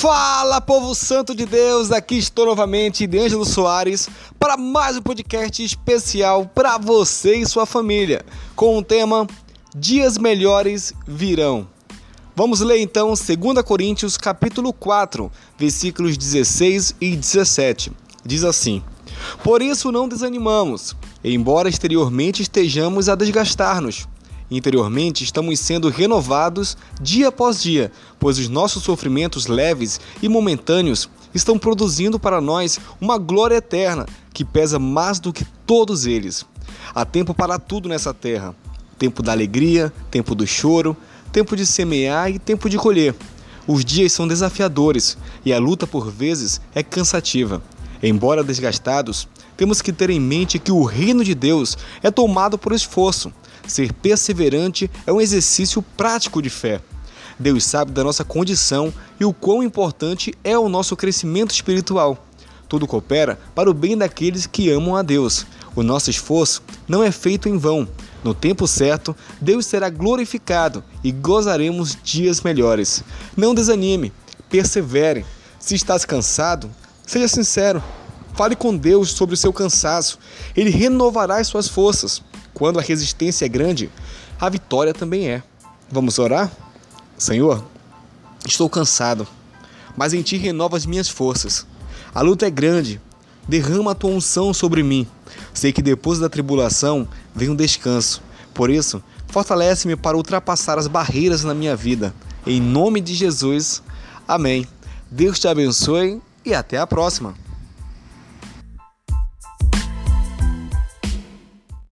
Fala, povo santo de Deus! Aqui estou novamente, de Ângelo Soares, para mais um podcast especial para você e sua família, com o tema Dias Melhores Virão. Vamos ler então 2 Coríntios capítulo 4, versículos 16 e 17. Diz assim: Por isso não desanimamos, embora exteriormente estejamos a desgastar-nos Interiormente, estamos sendo renovados dia após dia, pois os nossos sofrimentos leves e momentâneos estão produzindo para nós uma glória eterna que pesa mais do que todos eles. Há tempo para tudo nessa terra: tempo da alegria, tempo do choro, tempo de semear e tempo de colher. Os dias são desafiadores e a luta por vezes é cansativa. Embora desgastados, temos que ter em mente que o reino de Deus é tomado por esforço Ser perseverante é um exercício prático de fé. Deus sabe da nossa condição e o quão importante é o nosso crescimento espiritual. Tudo coopera para o bem daqueles que amam a Deus. O nosso esforço não é feito em vão. No tempo certo, Deus será glorificado e gozaremos dias melhores. Não desanime, persevere. Se estás cansado, seja sincero. Fale com Deus sobre o seu cansaço. Ele renovará as suas forças. Quando a resistência é grande, a vitória também é. Vamos orar? Senhor, estou cansado, mas em Ti renova as minhas forças. A luta é grande, derrama a Tua unção sobre mim. Sei que depois da tribulação vem um descanso. Por isso, fortalece-me para ultrapassar as barreiras na minha vida. Em nome de Jesus, amém. Deus te abençoe e até a próxima.